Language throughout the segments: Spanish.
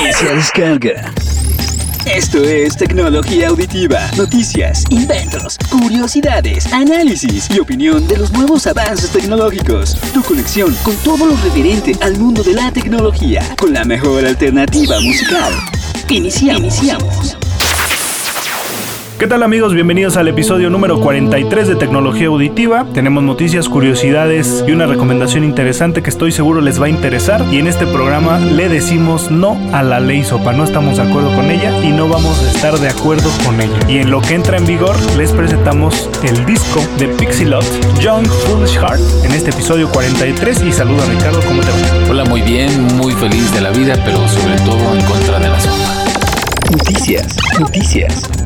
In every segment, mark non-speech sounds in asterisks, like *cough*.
Inicia descarga. Esto es tecnología auditiva, noticias, inventos, curiosidades, análisis y opinión de los nuevos avances tecnológicos. Tu conexión con todo lo referente al mundo de la tecnología, con la mejor alternativa musical. Iniciamos. ¿Qué tal amigos? Bienvenidos al episodio número 43 de Tecnología Auditiva. Tenemos noticias, curiosidades y una recomendación interesante que estoy seguro les va a interesar. Y en este programa le decimos no a la ley SOPA. No estamos de acuerdo con ella y no vamos a estar de acuerdo con ella. Y en lo que entra en vigor les presentamos el disco de Pixilot, Young Foolish Heart, en este episodio 43. Y saluda Ricardo, ¿cómo te va? Hola, muy bien, muy feliz de la vida, pero sobre todo en contra de la sopa. Noticias, noticias.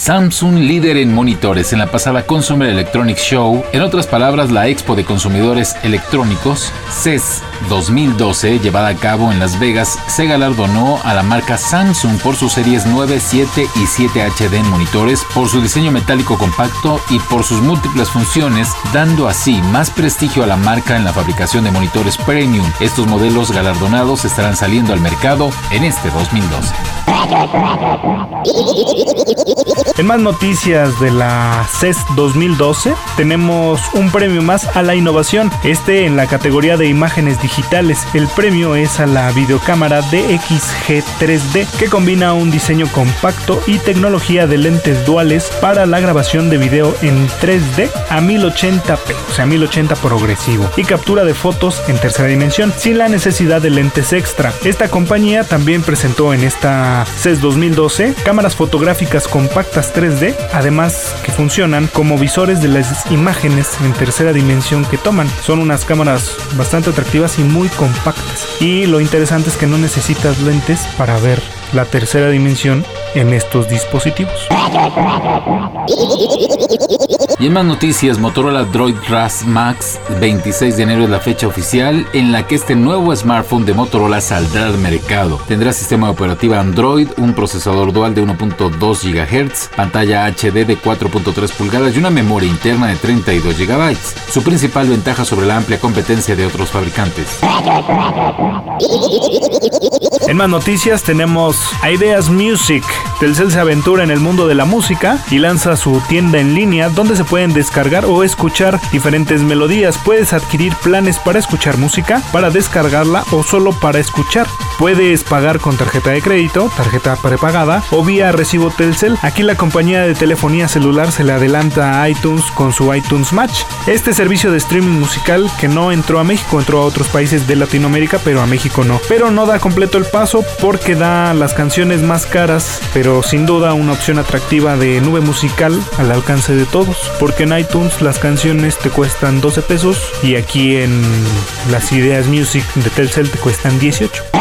Samsung líder en monitores en la pasada Consumer Electronics Show, en otras palabras la Expo de Consumidores Electrónicos, CES 2012, llevada a cabo en Las Vegas, se galardonó a la marca Samsung por sus series 9, 7 y 7 HD en monitores, por su diseño metálico compacto y por sus múltiples funciones, dando así más prestigio a la marca en la fabricación de monitores premium. Estos modelos galardonados estarán saliendo al mercado en este 2012. En más noticias de la CES 2012, tenemos un premio más a la innovación, este en la categoría de imágenes digitales. El premio es a la videocámara DXG 3D, que combina un diseño compacto y tecnología de lentes duales para la grabación de video en 3D a 1080p, o sea 1080 progresivo, y captura de fotos en tercera dimensión, sin la necesidad de lentes extra. Esta compañía también presentó en esta CES 2012 cámaras fotográficas compactas 3D, además que funcionan como visores de las imágenes en tercera dimensión que toman. Son unas cámaras bastante atractivas muy compactas. Y lo interesante es que no necesitas lentes para ver la tercera dimensión en estos dispositivos. *laughs* Y en más noticias, Motorola Droid Ras Max 26 de enero es la fecha oficial en la que este nuevo smartphone de Motorola saldrá al mercado. Tendrá sistema operativo Android, un procesador dual de 1.2 GHz, pantalla HD de 4.3 pulgadas y una memoria interna de 32 GB. Su principal ventaja sobre la amplia competencia de otros fabricantes. En más noticias tenemos Ideas Music. Telcel se aventura en el mundo de la música y lanza su tienda en línea donde se pueden descargar o escuchar diferentes melodías. Puedes adquirir planes para escuchar música, para descargarla o solo para escuchar. Puedes pagar con tarjeta de crédito, tarjeta prepagada o vía recibo Telcel. Aquí la compañía de telefonía celular se le adelanta a iTunes con su iTunes Match. Este servicio de streaming musical que no entró a México, entró a otros países de Latinoamérica, pero a México no. Pero no da completo el paso porque da las canciones más caras, pero sin duda una opción atractiva de nube musical al alcance de todos. Porque en iTunes las canciones te cuestan 12 pesos y aquí en las ideas Music de Telcel te cuestan 18.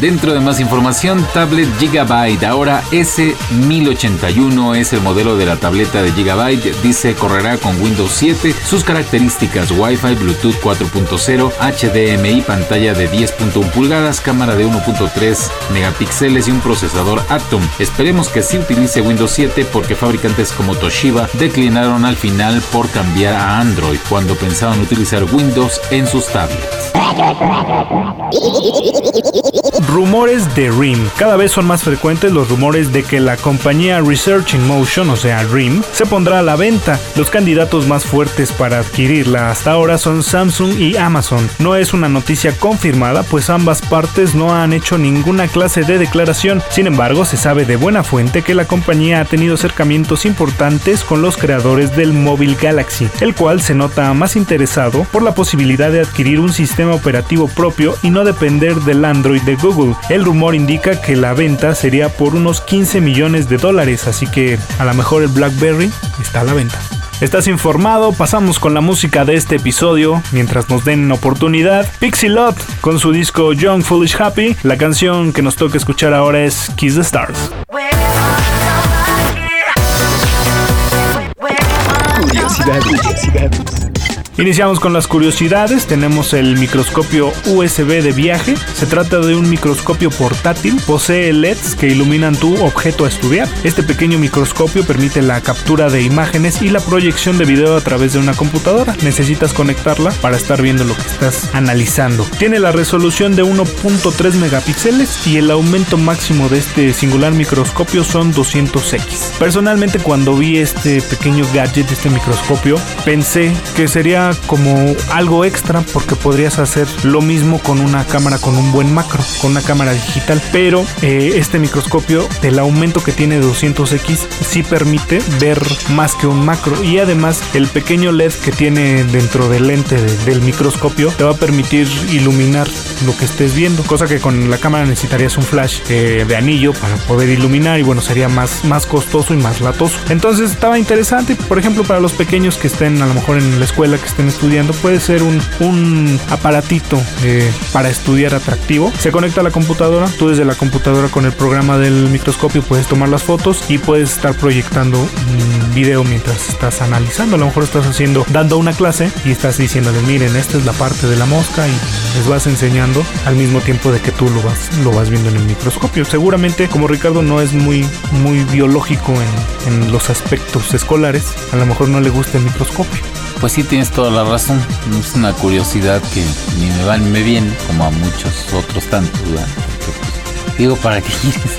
Dentro de más información, tablet Gigabyte. Ahora S1081 es el modelo de la tableta de Gigabyte. Dice correrá con Windows 7. Sus características Wi-Fi, Bluetooth 4.0, HDMI, pantalla de 10.1 pulgadas, cámara de 1.3 megapíxeles y un procesador Atom. Esperemos que sí utilice Windows 7 porque fabricantes como Toshiba declinaron al final por cambiar a Android cuando pensaban utilizar Windows en sus tablets. Dragon. Rumores de RIM. Cada vez son más frecuentes los rumores de que la compañía Research in Motion, o sea RIM, se pondrá a la venta. Los candidatos más fuertes para adquirirla hasta ahora son Samsung y Amazon. No es una noticia confirmada, pues ambas partes no han hecho ninguna clase de declaración. Sin embargo, se sabe de buena fuente que la compañía ha tenido acercamientos importantes con los creadores del móvil Galaxy, el cual se nota más interesado por la posibilidad de adquirir un sistema operativo propio y no depender del Android de Google. El rumor indica que la venta sería por unos 15 millones de dólares, así que a lo mejor el BlackBerry está a la venta. Estás informado, pasamos con la música de este episodio mientras nos den oportunidad. Pixilot con su disco Young Foolish Happy. La canción que nos toca escuchar ahora es Kiss the Stars. Iniciamos con las curiosidades. Tenemos el microscopio USB de viaje. Se trata de un microscopio portátil. Posee LEDs que iluminan tu objeto a estudiar. Este pequeño microscopio permite la captura de imágenes y la proyección de video a través de una computadora. Necesitas conectarla para estar viendo lo que estás analizando. Tiene la resolución de 1.3 megapíxeles y el aumento máximo de este singular microscopio son 200x. Personalmente cuando vi este pequeño gadget, este microscopio, pensé que sería como algo extra porque podrías hacer lo mismo con una cámara con un buen macro, con una cámara digital, pero eh, este microscopio, el aumento que tiene 200x, sí permite ver más que un macro y además el pequeño LED que tiene dentro del lente del microscopio te va a permitir iluminar lo que estés viendo, cosa que con la cámara necesitarías un flash eh, de anillo para poder iluminar y bueno, sería más, más costoso y más latoso. Entonces estaba interesante, por ejemplo, para los pequeños que estén a lo mejor en la escuela, estén estudiando, puede ser un, un aparatito eh, para estudiar atractivo. Se conecta a la computadora, tú desde la computadora con el programa del microscopio puedes tomar las fotos y puedes estar proyectando un video mientras estás analizando. A lo mejor estás haciendo, dando una clase y estás diciéndoles, miren, esta es la parte de la mosca y les vas enseñando al mismo tiempo de que tú lo vas, lo vas viendo en el microscopio. Seguramente, como Ricardo no es muy, muy biológico en, en los aspectos escolares, a lo mejor no le gusta el microscopio. Pues sí, tienes toda la razón. Es una curiosidad que ni me va ni me viene, como a muchos otros tantos, ¿verdad? Pues, digo, ¿para qué *laughs* quieres?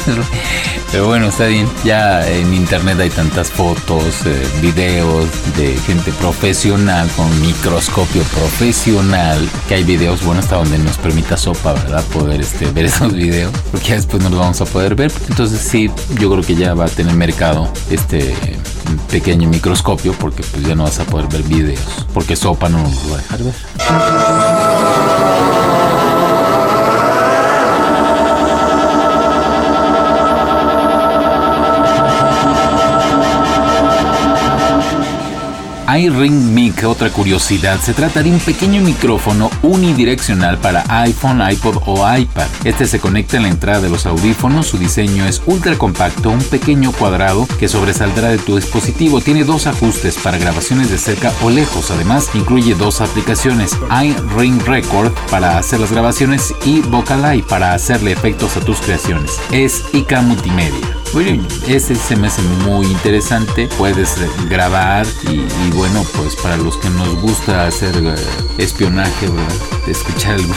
Pero bueno, está bien. Ya en internet hay tantas fotos, eh, videos de gente profesional con microscopio profesional, que hay videos, bueno, hasta donde nos permita Sopa, ¿verdad? Poder este, ver *laughs* esos videos, porque ya después no los vamos a poder ver. Entonces sí, yo creo que ya va a tener mercado este pequeño microscopio, porque pues ya no vas a poder ver videos, porque Sopa no nos va a dejar ver. iRing Mic, otra curiosidad, se trata de un pequeño micrófono unidireccional para iPhone, iPod o iPad. Este se conecta en la entrada de los audífonos, su diseño es ultra compacto, un pequeño cuadrado que sobresaldrá de tu dispositivo. Tiene dos ajustes para grabaciones de cerca o lejos, además incluye dos aplicaciones, iRing Record para hacer las grabaciones y Vocaleye para hacerle efectos a tus creaciones. Es IK Multimedia. Ese se me hace muy interesante. Puedes grabar y, bueno, pues para los que nos gusta hacer eh, espionaje, ¿verdad? escuchar algo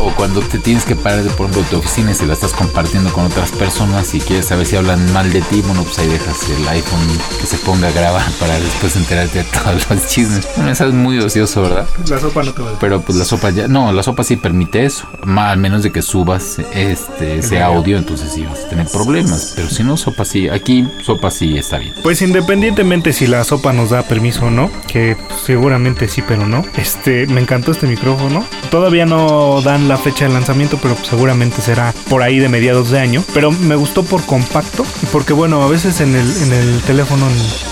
o cuando te tienes que parar de por ejemplo tu oficina y se la estás compartiendo con otras personas y quieres saber si hablan mal de ti, bueno pues ahí dejas el iPhone que se ponga a grabar para después enterarte de todos los chismes. Bueno, eso es muy ocioso, ¿verdad? La sopa no te va a Pero pues la sopa ya, no, la sopa sí permite eso, al menos de que subas este ese audio, entonces sí vas a tener problemas, pero si no sopa sí, aquí sopa sí está bien. Pues independientemente si la sopa nos da permiso o no, que seguramente sí, pero no. Este, me encantó este micrófono. Todavía no dan la fecha de lanzamiento, pero seguramente será por ahí de mediados de año. Pero me gustó por compacto, porque bueno, a veces en el, en el teléfono,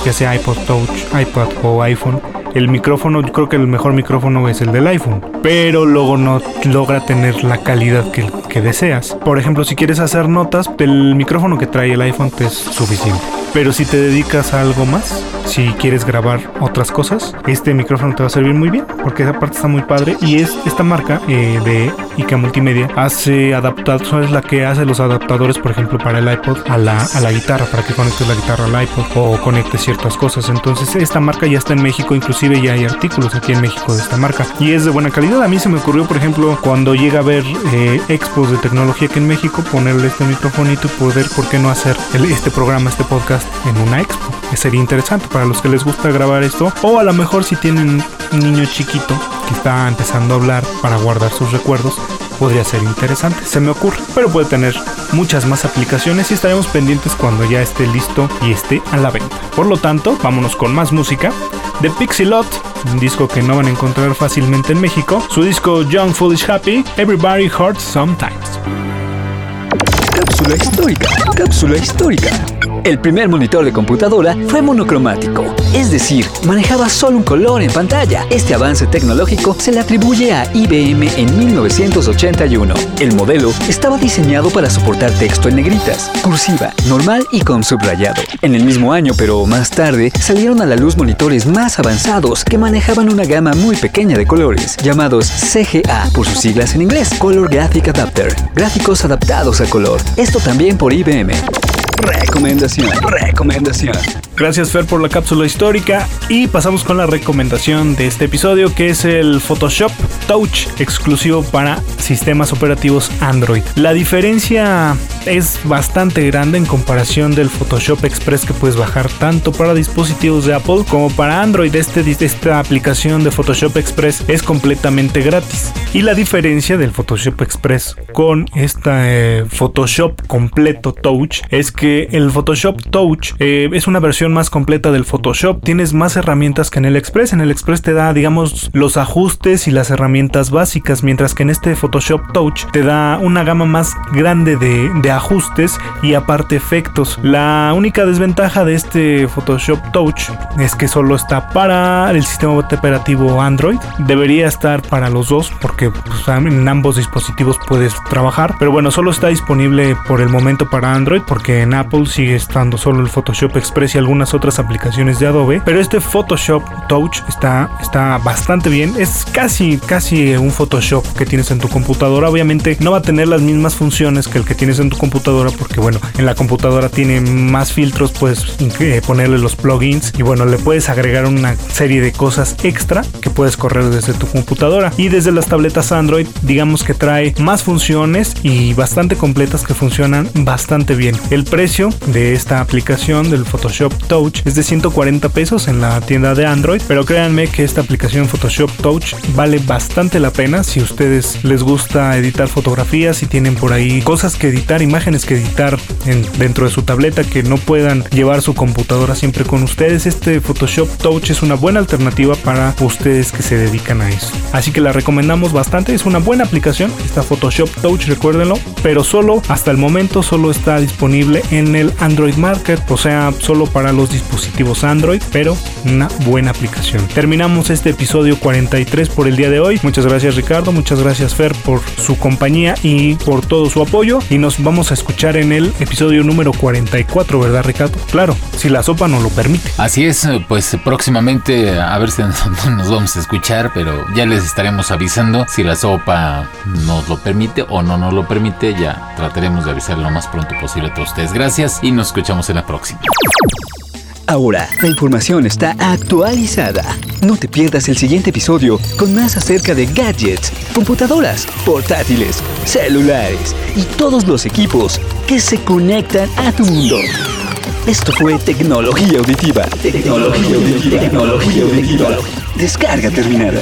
ya sea iPod Touch, iPad o iPhone, el micrófono, yo creo que el mejor micrófono es el del iPhone, pero luego no logra tener la calidad que, que deseas. Por ejemplo, si quieres hacer notas, el micrófono que trae el iPhone te es suficiente. Pero si te dedicas a algo más, si quieres grabar otras cosas, este micrófono te va a servir muy bien, porque esa parte está muy padre. Y es esta marca eh, de IK Multimedia hace adaptados, es la que hace los adaptadores, por ejemplo, para el iPod a la, a la guitarra, para que conectes la guitarra al iPod o conectes ciertas cosas. Entonces, esta marca ya está en México, inclusive ya hay artículos aquí en México de esta marca y es de buena calidad. A mí se me ocurrió, por ejemplo, cuando llega a ver eh, expos de tecnología aquí en México, ponerle este microfonito y poder, ¿por qué no hacer este programa, este podcast? En una expo. Sería interesante para los que les gusta grabar esto. O a lo mejor si tienen un niño chiquito que está empezando a hablar para guardar sus recuerdos, podría ser interesante, se me ocurre. Pero puede tener muchas más aplicaciones y estaremos pendientes cuando ya esté listo y esté a la venta. Por lo tanto, vámonos con más música. De Pixilot, un disco que no van a encontrar fácilmente en México. Su disco Young Foolish Happy, Everybody Hurts Sometimes. Cápsula histórica, cápsula histórica. El primer monitor de computadora fue monocromático, es decir, manejaba solo un color en pantalla. Este avance tecnológico se le atribuye a IBM en 1981. El modelo estaba diseñado para soportar texto en negritas, cursiva, normal y con subrayado. En el mismo año, pero más tarde, salieron a la luz monitores más avanzados que manejaban una gama muy pequeña de colores, llamados CGA por sus siglas en inglés, Color Graphic Adapter, gráficos adaptados a color. Esto también por IBM. Recomendación, recomendación. Gracias Fer por la cápsula histórica y pasamos con la recomendación de este episodio que es el Photoshop Touch exclusivo para sistemas operativos Android. La diferencia es bastante grande en comparación del Photoshop Express que puedes bajar tanto para dispositivos de Apple como para Android. Este, esta aplicación de Photoshop Express es completamente gratis. Y la diferencia del Photoshop Express con esta eh, Photoshop completo Touch es que el Photoshop Touch eh, es una versión más completa del Photoshop. Tienes más herramientas que en el Express. En el Express te da, digamos, los ajustes y las herramientas básicas, mientras que en este Photoshop Touch te da una gama más grande de, ajustes y aparte efectos. La única desventaja de este Photoshop Touch es que solo está para el sistema operativo Android. Debería estar para los dos porque pues, en ambos dispositivos puedes trabajar. Pero bueno, solo está disponible por el momento para Android porque en Apple sigue estando solo el Photoshop Express y algunos otras aplicaciones de Adobe, pero este Photoshop Touch está, está bastante bien. Es casi, casi un Photoshop que tienes en tu computadora. Obviamente no va a tener las mismas funciones que el que tienes en tu computadora porque bueno, en la computadora tiene más filtros, puedes eh, ponerle los plugins y bueno, le puedes agregar una serie de cosas extra que puedes correr desde tu computadora. Y desde las tabletas Android, digamos que trae más funciones y bastante completas que funcionan bastante bien. El precio de esta aplicación del Photoshop Touch es de 140 pesos en la tienda de Android, pero créanme que esta aplicación Photoshop Touch vale bastante la pena si ustedes les gusta editar fotografías y tienen por ahí cosas que editar, imágenes que editar dentro de su tableta que no puedan llevar su computadora siempre con ustedes. Este Photoshop Touch es una buena alternativa para ustedes que se dedican a eso. Así que la recomendamos bastante, es una buena aplicación, esta Photoshop Touch, recuérdenlo, pero solo hasta el momento solo está disponible en el Android Market, o sea, solo para los dispositivos Android, pero una buena aplicación. Terminamos este episodio 43 por el día de hoy. Muchas gracias Ricardo, muchas gracias Fer por su compañía y por todo su apoyo. Y nos vamos a escuchar en el episodio número 44, ¿verdad Ricardo? Claro, si la sopa nos lo permite. Así es, pues próximamente a ver si *laughs* nos vamos a escuchar, pero ya les estaremos avisando si la sopa nos lo permite o no nos lo permite. Ya trataremos de avisar lo más pronto posible a todos ustedes. Gracias y nos escuchamos en la próxima. Ahora, la información está actualizada. No te pierdas el siguiente episodio con más acerca de gadgets, computadoras, portátiles, celulares y todos los equipos que se conectan a tu mundo. Esto fue Tecnología Auditiva. Tecnología Auditiva. Tecnología Auditiva. Descarga terminada.